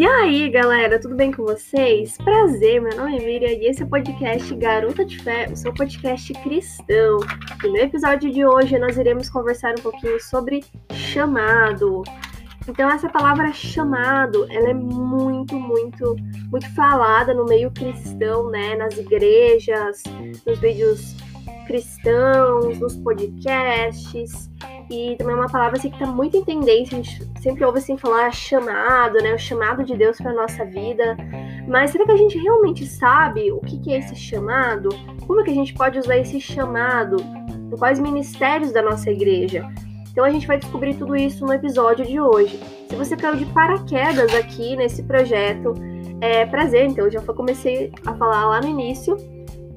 E aí, galera, tudo bem com vocês? Prazer, meu nome é Miriam e esse é o podcast Garota de Fé, o seu podcast cristão. E no episódio de hoje nós iremos conversar um pouquinho sobre chamado. Então essa palavra chamado, ela é muito, muito, muito falada no meio cristão, né? Nas igrejas, nos vídeos cristãos, nos podcasts. E também é uma palavra assim, que está muito em tendência, a gente sempre ouve assim falar chamado, né? O chamado de Deus para nossa vida. Mas será que a gente realmente sabe o que, que é esse chamado? Como é que a gente pode usar esse chamado? Em quais ministérios da nossa igreja? Então a gente vai descobrir tudo isso no episódio de hoje. Se você caiu de paraquedas aqui nesse projeto, é prazer, então eu já comecei a falar lá no início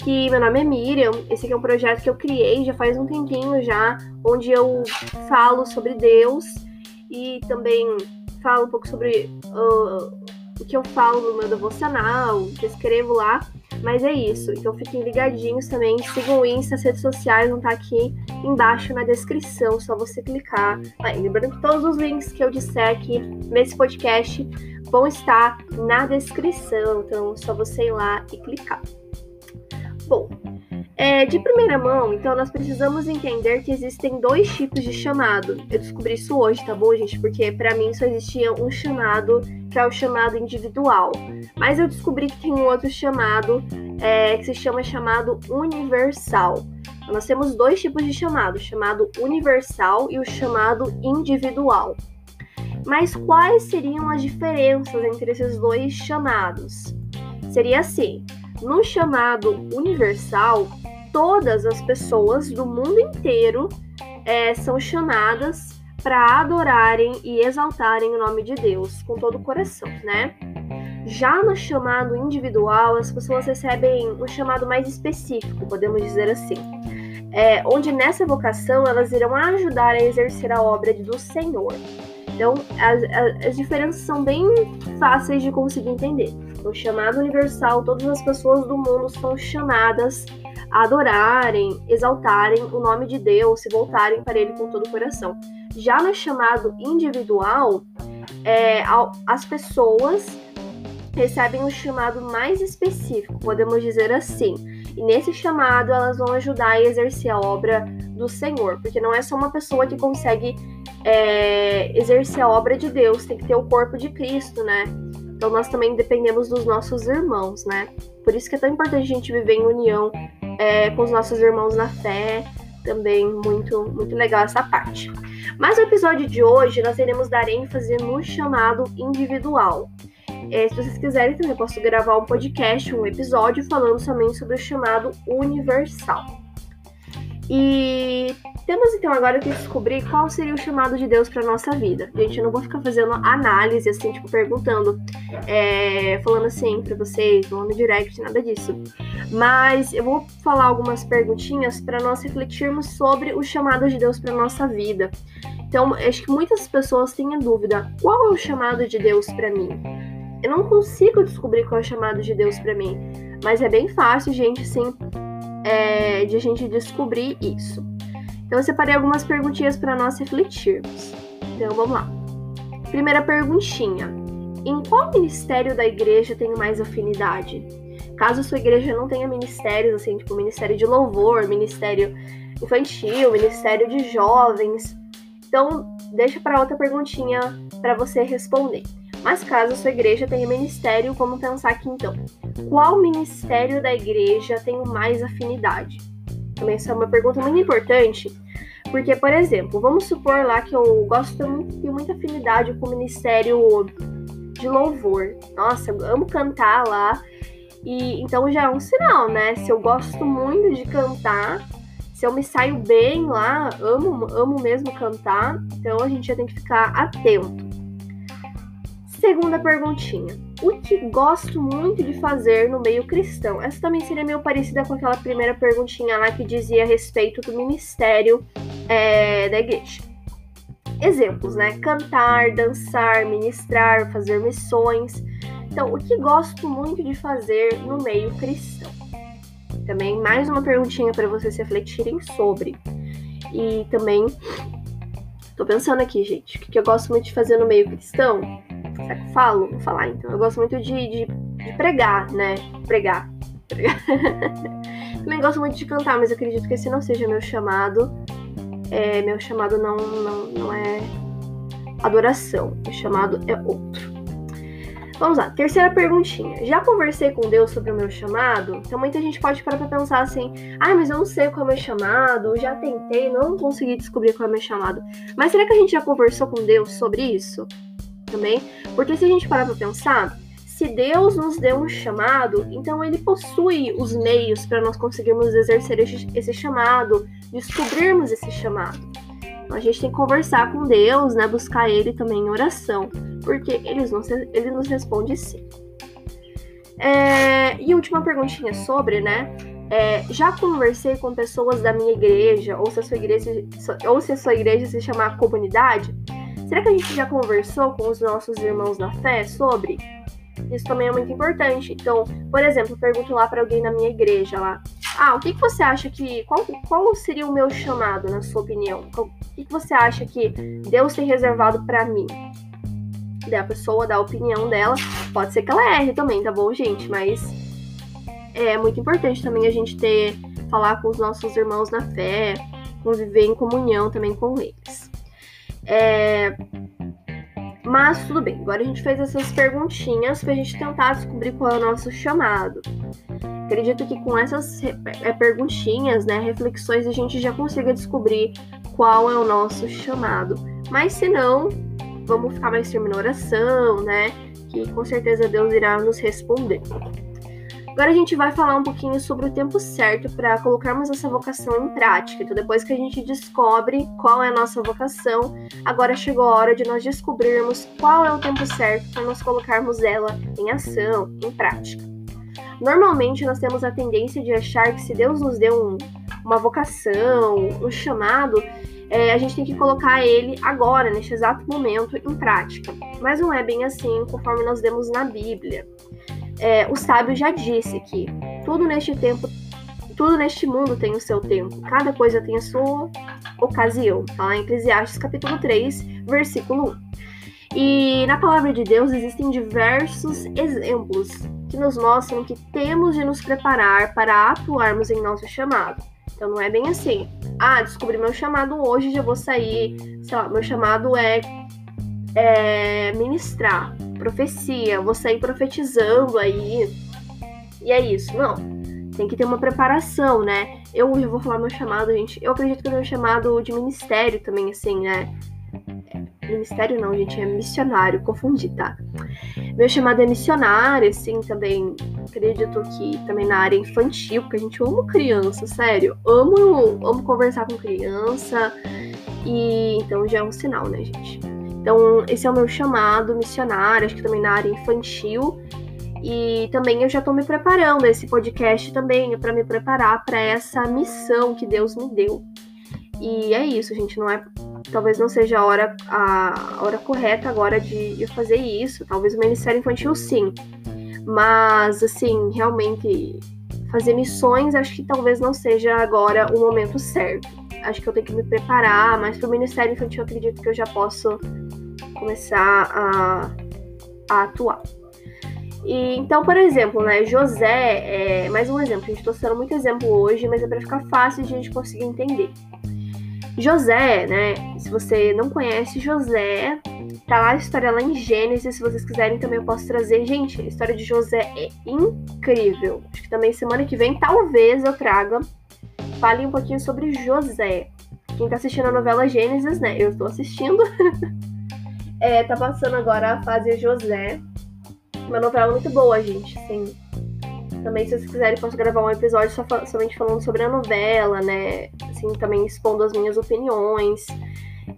que meu nome é Miriam. Esse aqui é um projeto que eu criei já faz um tempinho já, onde eu falo sobre Deus e também falo um pouco sobre uh, o que eu falo no meu devocional, que eu escrevo lá. Mas é isso. Então fiquem ligadinhos também. Sigam o Insta, as redes sociais vão estar aqui embaixo na descrição. Só você clicar. Ah, lembrando que todos os links que eu disser aqui nesse podcast vão estar na descrição. Então é só você ir lá e clicar. Bom, é, de primeira mão, então nós precisamos entender que existem dois tipos de chamado. Eu descobri isso hoje, tá bom, gente? Porque para mim só existia um chamado, que é o chamado individual. Mas eu descobri que tem um outro chamado, é, que se chama chamado universal. Então, nós temos dois tipos de chamado, o chamado universal e o chamado individual. Mas quais seriam as diferenças entre esses dois chamados? Seria assim: no chamado universal, todas as pessoas do mundo inteiro é, são chamadas para adorarem e exaltarem o nome de Deus com todo o coração, né? Já no chamado individual, as pessoas recebem um chamado mais específico, podemos dizer assim, é, onde nessa vocação elas irão ajudar a exercer a obra do Senhor. Então, as, as, as diferenças são bem fáceis de conseguir entender. No chamado universal, todas as pessoas do mundo são chamadas a adorarem, exaltarem o nome de Deus, se voltarem para Ele com todo o coração. Já no chamado individual, é, as pessoas recebem um chamado mais específico, podemos dizer assim. E nesse chamado elas vão ajudar a exercer a obra do Senhor, porque não é só uma pessoa que consegue é, exercer a obra de Deus, tem que ter o corpo de Cristo, né? Então nós também dependemos dos nossos irmãos, né? Por isso que é tão importante a gente viver em união é, com os nossos irmãos na fé. Também muito, muito legal essa parte. Mas no episódio de hoje nós iremos dar ênfase no chamado individual. É, se vocês quiserem, também posso gravar um podcast, um episódio falando somente sobre o chamado universal. E temos então agora que descobrir qual seria o chamado de Deus para nossa vida. Gente, eu não vou ficar fazendo análise assim, tipo, perguntando, é, falando assim para vocês, no direct, nada disso. Mas eu vou falar algumas perguntinhas para nós refletirmos sobre o chamado de Deus para nossa vida. Então, acho que muitas pessoas têm a dúvida: qual é o chamado de Deus para mim? Eu não consigo descobrir qual é o chamado de Deus para mim, mas é bem fácil, gente, assim, é, de a gente descobrir isso. Então eu separei algumas perguntinhas para nós refletirmos. Então vamos lá. Primeira perguntinha: Em qual ministério da igreja tenho mais afinidade? Caso sua igreja não tenha ministérios, assim, tipo ministério de louvor, ministério infantil, ministério de jovens, então deixa para outra perguntinha para você responder. Mas caso a sua igreja tenha ministério, vamos pensar aqui então. Qual ministério da igreja tenho mais afinidade? Também essa é uma pergunta muito importante, porque, por exemplo, vamos supor lá que eu gosto muito, tenho muita afinidade com o ministério de louvor. Nossa, eu amo cantar lá. E então já é um sinal, né? Se eu gosto muito de cantar, se eu me saio bem lá, amo, amo mesmo cantar, então a gente já tem que ficar atento. Segunda perguntinha. O que gosto muito de fazer no meio cristão? Essa também seria meio parecida com aquela primeira perguntinha lá que dizia a respeito do ministério é, da igreja. Exemplos, né? Cantar, dançar, ministrar, fazer missões. Então, o que gosto muito de fazer no meio cristão? Também mais uma perguntinha para vocês refletirem sobre. E também tô pensando aqui, gente, o que eu gosto muito de fazer no meio cristão? Será que eu falo? Vou falar então. Eu gosto muito de, de, de pregar, né? Pregar. Também gosto muito de cantar, mas acredito que esse não seja meu chamado. É, meu chamado não, não, não é adoração. Meu chamado é outro. Vamos lá, terceira perguntinha. Já conversei com Deus sobre o meu chamado? Então muita gente pode parar pra pensar assim: ai, mas eu não sei qual é o meu chamado, já tentei, não consegui descobrir qual é o meu chamado. Mas será que a gente já conversou com Deus sobre isso? Também? Porque se a gente parar pra pensar, se Deus nos deu um chamado, então ele possui os meios para nós conseguirmos exercer esse chamado, descobrirmos esse chamado. Então a gente tem que conversar com Deus, né? Buscar Ele também em oração, porque ele nos, ele nos responde sim. É, e última perguntinha sobre, né? É, já conversei com pessoas da minha igreja, ou se a sua igreja, ou se a sua igreja se chamar comunidade. Será que a gente já conversou com os nossos irmãos na fé sobre? Isso também é muito importante. Então, por exemplo, eu pergunto lá para alguém na minha igreja lá: Ah, o que, que você acha que. Qual, qual seria o meu chamado, na sua opinião? O que, que você acha que Deus tem reservado para mim? Daí a pessoa dá a opinião dela. Pode ser que ela erre também, tá bom, gente? Mas é muito importante também a gente ter. falar com os nossos irmãos na fé, conviver em comunhão também com eles. É, mas tudo bem, agora a gente fez essas perguntinhas pra gente tentar descobrir qual é o nosso chamado. Acredito que com essas é, perguntinhas, né, reflexões, a gente já consiga descobrir qual é o nosso chamado. Mas se não, vamos ficar mais firme na oração, né? Que com certeza Deus irá nos responder. Agora a gente vai falar um pouquinho sobre o tempo certo para colocarmos essa vocação em prática. Então, depois que a gente descobre qual é a nossa vocação, agora chegou a hora de nós descobrirmos qual é o tempo certo para nós colocarmos ela em ação, em prática. Normalmente, nós temos a tendência de achar que se Deus nos deu um, uma vocação, um chamado, é, a gente tem que colocar ele agora, neste exato momento, em prática. Mas não é bem assim, conforme nós vemos na Bíblia é, o sábio já disse que tudo neste tempo, tudo neste mundo tem o seu tempo, cada coisa tem a sua ocasião. Tá lá em Eclesiastes capítulo 3, versículo 1. E na palavra de Deus existem diversos exemplos que nos mostram que temos de nos preparar para atuarmos em nosso chamado. Então não é bem assim. Ah, descobri meu chamado hoje, já vou sair. Sei lá, meu chamado é, é ministrar profecia, vou sair profetizando aí. E é isso. Não. Tem que ter uma preparação, né? Eu vou falar meu chamado, gente. Eu acredito que eu tenho chamado de ministério também, assim, né? Ministério não, gente, é missionário, confundi, tá? Meu chamado é missionário, assim, também acredito que também na área infantil, porque a gente ama criança, sério. Amo, amo conversar com criança. E então já é um sinal, né, gente? Então, esse é o meu chamado missionário, acho que também na área infantil. E também eu já estou me preparando, esse podcast também é para me preparar para essa missão que Deus me deu. E é isso, gente, não é talvez não seja a hora, a hora correta agora de, de fazer isso. Talvez o Ministério Infantil sim. Mas, assim, realmente fazer missões, acho que talvez não seja agora o momento certo. Acho que eu tenho que me preparar, mas para o Ministério Infantil eu acredito que eu já posso começar a, a atuar. E, então, por exemplo, né, José, é, mais um exemplo, a gente está sendo muito exemplo hoje, mas é para ficar fácil de a gente conseguir entender. José, né, se você não conhece José, tá lá a história lá em Gênesis, se vocês quiserem também eu posso trazer. Gente, a história de José é incrível. Acho que também semana que vem talvez eu traga, fale um pouquinho sobre José. Quem tá assistindo a novela Gênesis, né, eu estou assistindo. É, tá passando agora a fase José. Uma novela muito boa, gente. Assim, também, se vocês quiserem, posso gravar um episódio só, somente falando sobre a novela, né? Assim, também expondo as minhas opiniões.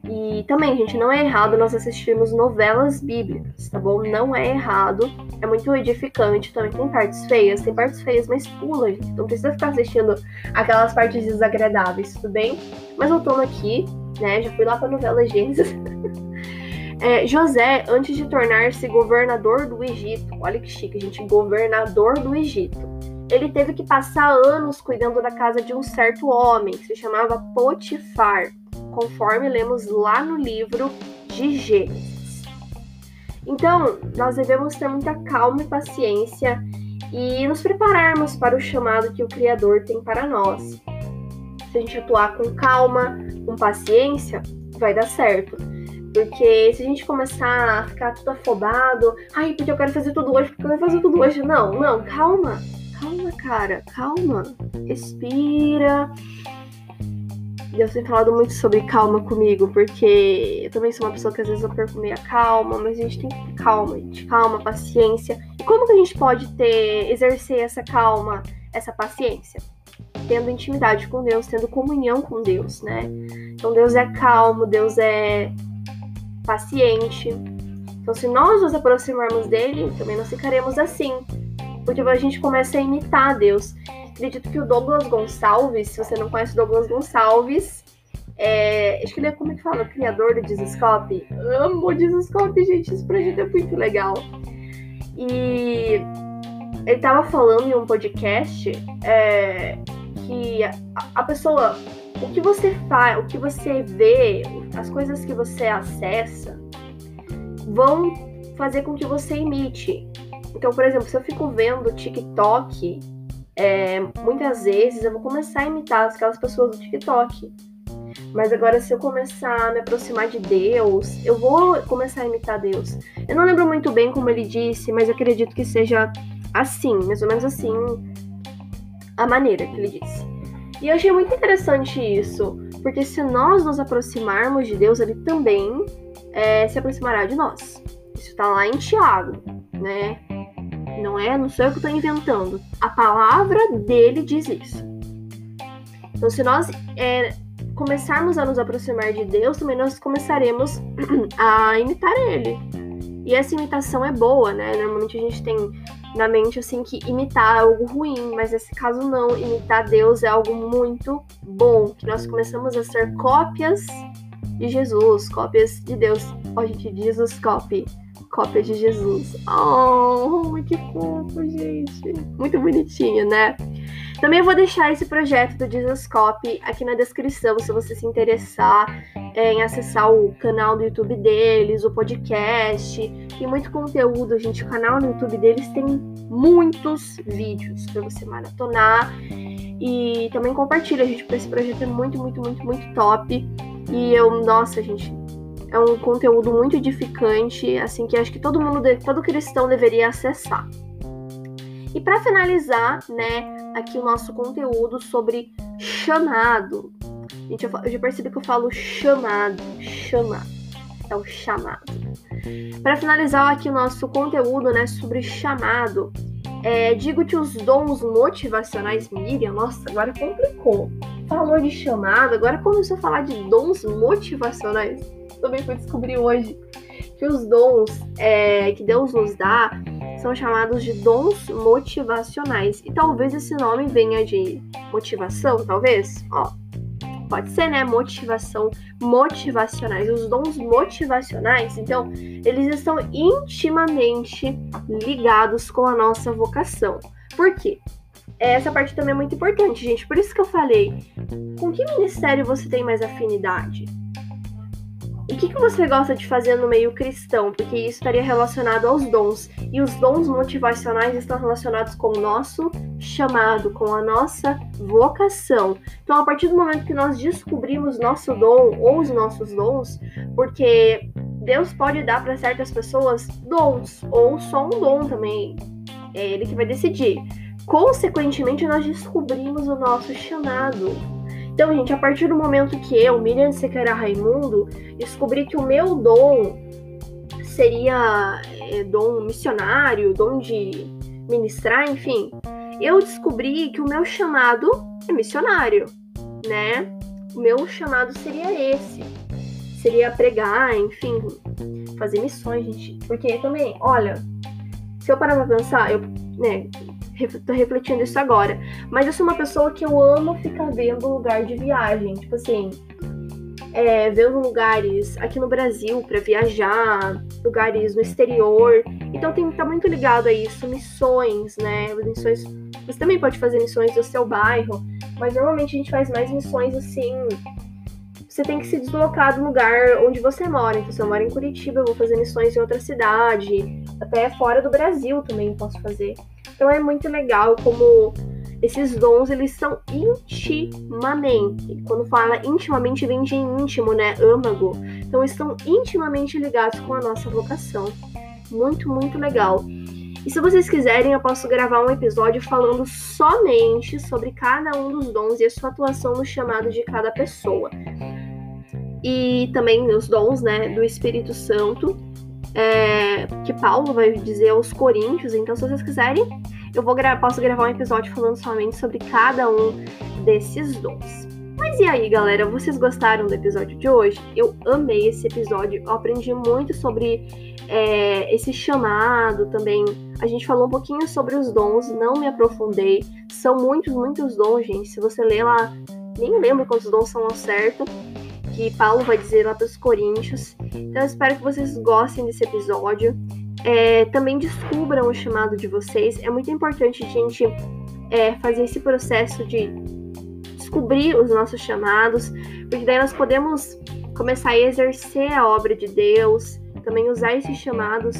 E também, gente, não é errado nós assistirmos novelas bíblicas, tá bom? Não é errado. É muito edificante. Também tem partes feias, tem partes feias, mas pula, gente. Não precisa ficar assistindo aquelas partes desagradáveis, tudo bem? Mas voltando aqui, né? Já fui lá pra novela Gênesis. É, José, antes de tornar-se governador do Egito, olha que chique, gente, governador do Egito, ele teve que passar anos cuidando da casa de um certo homem, que se chamava Potifar, conforme lemos lá no livro de Gênesis. Então, nós devemos ter muita calma e paciência e nos prepararmos para o chamado que o Criador tem para nós. Se a gente atuar com calma, com paciência, vai dar certo. Porque se a gente começar a ficar tudo afobado, ai, porque eu quero fazer tudo hoje, porque eu quero fazer tudo hoje. Não, não, calma. Calma, cara, calma. Respira. Deus tem falado muito sobre calma comigo, porque eu também sou uma pessoa que às vezes eu perco meio a calma, mas a gente tem que ter calma, gente. Calma, paciência. E como que a gente pode ter, exercer essa calma, essa paciência? Tendo intimidade com Deus, tendo comunhão com Deus, né? Então Deus é calmo, Deus é paciente. Então, se nós nos aproximarmos dele, também nós ficaremos assim. Porque a gente começa a imitar Deus. Acredito que o Douglas Gonçalves, se você não conhece o Douglas Gonçalves, é, acho que ele é como é que fala, o criador do Dizoscope. Amo o Dizoscope, gente, esse projeto é muito legal. E ele tava falando em um podcast é, que a, a, pessoa, o que você faz, o que você vê, as coisas que você acessa, vão fazer com que você imite. Então, por exemplo, se eu fico vendo TikTok é, muitas vezes eu vou começar a imitar aquelas pessoas do TikTok. Mas agora, se eu começar a me aproximar de Deus, eu vou começar a imitar Deus. Eu não lembro muito bem como ele disse, mas acredito que seja assim, mais ou menos assim, a maneira que ele disse. E eu achei muito interessante isso, porque se nós nos aproximarmos de Deus, ele também é, se aproximará de nós. Isso está lá em Tiago, né? Não é, não sou eu que estou inventando. A palavra dele diz isso. Então, se nós é, começarmos a nos aproximar de Deus, também nós começaremos a imitar Ele. E essa imitação é boa, né? Normalmente a gente tem na mente assim que imitar é algo ruim, mas nesse caso não. Imitar Deus é algo muito bom, que nós começamos a ser cópias de Jesus, cópias de Deus. Oh, gente, Jesus copy cópia de Jesus. Oh, que fofo, gente. Muito bonitinho, né? Também vou deixar esse projeto do Jesus Copy aqui na descrição, se você se interessar em acessar o canal do YouTube deles, o podcast. Tem muito conteúdo, gente. O canal no YouTube deles tem muitos vídeos para você maratonar. E também compartilha, gente, porque esse projeto é muito, muito, muito, muito top. E eu, nossa, gente, é um conteúdo muito edificante, assim que acho que todo mundo, todo cristão deveria acessar. E para finalizar, né, aqui o nosso conteúdo sobre chamado. Gente, eu, já percebi que eu falo chamado, chamado. É o chamado. Para finalizar aqui o nosso conteúdo, né, sobre chamado, é, digo que os dons motivacionais, Miriam, nossa, agora complicou. Falou de chamado, agora começou a falar de dons motivacionais também fui descobrir hoje que os dons é, que Deus nos dá são chamados de dons motivacionais. E talvez esse nome venha de motivação, talvez. Ó, pode ser, né? Motivação, motivacionais. Os dons motivacionais, então, eles estão intimamente ligados com a nossa vocação. Por quê? Essa parte também é muito importante, gente. Por isso que eu falei, com que ministério você tem mais afinidade? O que, que você gosta de fazer no meio cristão? Porque isso estaria relacionado aos dons. E os dons motivacionais estão relacionados com o nosso chamado, com a nossa vocação. Então, a partir do momento que nós descobrimos nosso dom ou os nossos dons, porque Deus pode dar para certas pessoas dons, ou só um dom também. É Ele que vai decidir. Consequentemente, nós descobrimos o nosso chamado. Então, gente, a partir do momento que eu, Miriam Sequeira Raimundo, descobri que o meu dom seria é, dom missionário, dom de ministrar, enfim, eu descobri que o meu chamado é missionário, né? O meu chamado seria esse. Seria pregar, enfim, fazer missões, gente. Porque também, olha, se eu parar pra pensar, eu, né, tô refletindo isso agora. Mas eu sou uma pessoa que eu amo ficar vendo lugar de viagem. Tipo assim, é, vendo lugares aqui no Brasil para viajar, lugares no exterior. Então tem tá muito ligado a isso, missões, né? Missões. Você também pode fazer missões do seu bairro, mas normalmente a gente faz mais missões assim você tem que se deslocar do lugar onde você mora. Então, se eu moro em Curitiba, eu vou fazer missões em outra cidade, até fora do Brasil também posso fazer. Então é muito legal como esses dons eles são intimamente. Quando fala intimamente, vem de íntimo, né? Âmago. Então estão intimamente ligados com a nossa vocação. Muito, muito legal. E se vocês quiserem, eu posso gravar um episódio falando somente sobre cada um dos dons e a sua atuação no chamado de cada pessoa. E também os dons, né, do Espírito Santo, é, que Paulo vai dizer aos Coríntios. Então, se vocês quiserem, eu vou gra posso gravar um episódio falando somente sobre cada um desses dons. Mas e aí, galera? Vocês gostaram do episódio de hoje? Eu amei esse episódio. Eu aprendi muito sobre é, esse chamado também. A gente falou um pouquinho sobre os dons, não me aprofundei. São muitos, muitos dons, gente. Se você ler lá, nem lembro quantos dons são ao certo, que Paulo vai dizer lá para os Coríntios. Então, eu espero que vocês gostem desse episódio. É, também descubram o chamado de vocês. É muito importante a gente é, fazer esse processo de descobrir os nossos chamados, porque daí nós podemos começar a exercer a obra de Deus, também usar esses chamados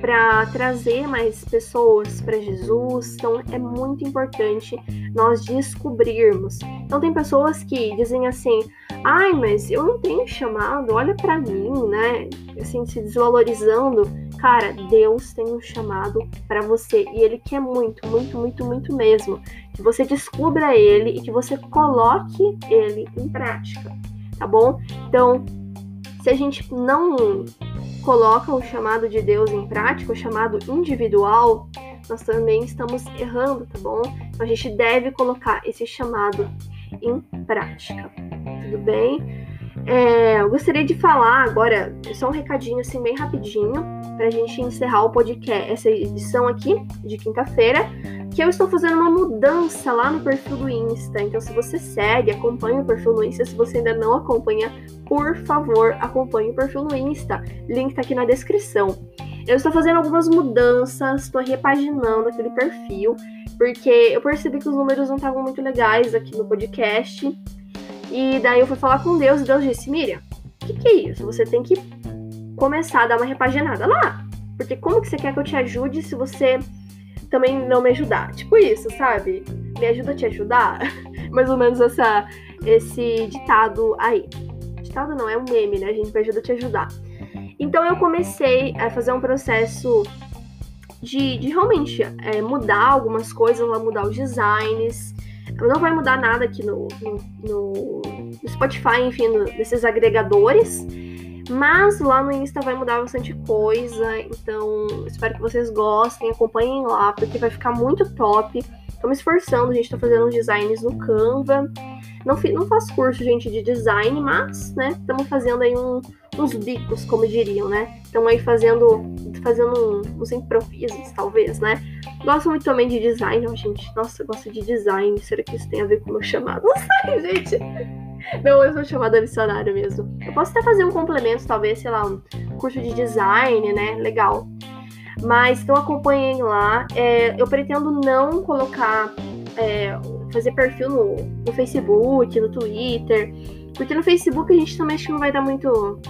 para trazer mais pessoas para Jesus. Então é muito importante nós descobrirmos. Então tem pessoas que dizem assim: "Ai, mas eu não tenho chamado, olha para mim", né? Assim se desvalorizando. Cara, Deus tem um chamado para você e ele quer muito, muito, muito, muito mesmo que você descubra ele e que você coloque ele em prática, tá bom? Então, se a gente não coloca o chamado de Deus em prática, o chamado individual, nós também estamos errando, tá bom? Então a gente deve colocar esse chamado em prática. Tudo bem? É, eu gostaria de falar agora, só um recadinho assim bem rapidinho, para a gente encerrar o podcast, essa edição aqui de quinta-feira, que eu estou fazendo uma mudança lá no perfil do Insta. Então, se você segue, acompanha o perfil no Insta. Se você ainda não acompanha, por favor, acompanhe o perfil no Insta. Link tá aqui na descrição. Eu estou fazendo algumas mudanças, estou repaginando aquele perfil, porque eu percebi que os números não estavam muito legais aqui no podcast. E daí eu fui falar com Deus e Deus disse: Miriam, o que, que é isso? Você tem que começar a dar uma repaginada lá. Porque como que você quer que eu te ajude se você também não me ajudar. Tipo isso, sabe? Me ajuda a te ajudar. Mais ou menos essa, esse ditado aí. Ditado não, é um meme, né? A gente me ajuda a te ajudar. Então eu comecei a fazer um processo de, de realmente é, mudar algumas coisas, mudar os designs. Não vai mudar nada aqui no, no, no Spotify, enfim, no, nesses agregadores. Mas lá no Insta vai mudar bastante coisa, então espero que vocês gostem, acompanhem lá, porque vai ficar muito top. Tô me esforçando, a gente tá fazendo designs no Canva. Não, não faço curso, gente, de design, mas, né, estamos fazendo aí um, uns bicos, como diriam, né? Estamos aí fazendo, fazendo uns improvisos, talvez, né? Gosto muito também de design, ó, gente. Nossa, eu gosto de design. Será que isso tem a ver com o meu chamado? Não sei, gente. Não, eu sou chamada missionária mesmo. Eu posso até fazer um complemento, talvez, sei lá, um curso de design, né? Legal. Mas então acompanhem lá. É, eu pretendo não colocar, é, fazer perfil no, no Facebook, no Twitter. Porque no Facebook a gente também acho que não vai dar muito,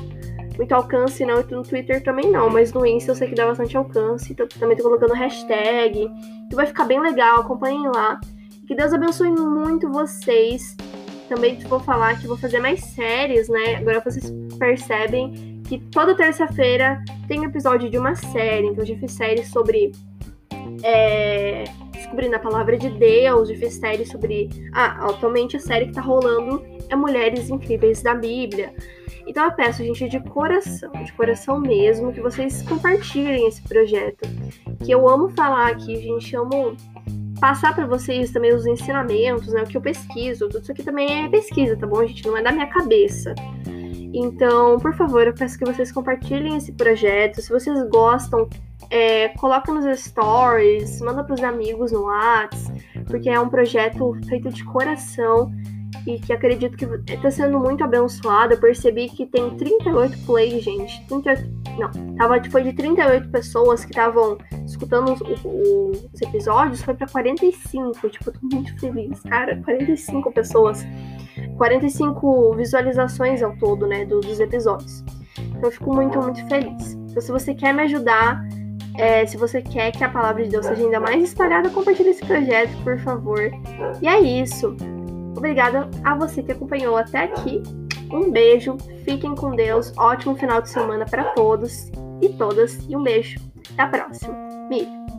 muito alcance, não. E no Twitter também não. Mas no Insta eu sei que dá bastante alcance. Então também tô colocando hashtag. Que vai ficar bem legal. Acompanhem lá. Que Deus abençoe muito vocês. Também vou falar que vou fazer mais séries, né? Agora vocês percebem que toda terça-feira tem um episódio de uma série. Então, eu já fiz séries sobre. É, descobrindo a palavra de Deus, já fiz série sobre. Ah, atualmente a série que tá rolando é Mulheres Incríveis da Bíblia. Então eu peço, gente, de coração, de coração mesmo, que vocês compartilhem esse projeto. Que eu amo falar aqui, gente, amo passar para vocês também os ensinamentos, né? O que eu pesquiso, tudo isso aqui também é pesquisa, tá bom, gente? Não é da minha cabeça. Então, por favor, eu peço que vocês compartilhem esse projeto. Se vocês gostam, é, coloca nos stories, manda para os amigos no WhatsApp, porque é um projeto feito de coração e que acredito que está sendo muito abençoado. Eu percebi que tem 38 plays, gente. 38, não, tava, foi de 38 pessoas que estavam escutando os, os, episódios, foi para 45. Tipo, eu tô muito feliz, cara. 45 pessoas 45 visualizações ao todo, né, dos episódios. Então eu fico muito, muito feliz. Então se você quer me ajudar, é, se você quer que a palavra de Deus seja ainda mais espalhada, compartilhe esse projeto, por favor. E é isso. Obrigada a você que acompanhou até aqui. Um beijo, fiquem com Deus, ótimo final de semana para todos e todas, e um beijo. Até a próxima. Miriam.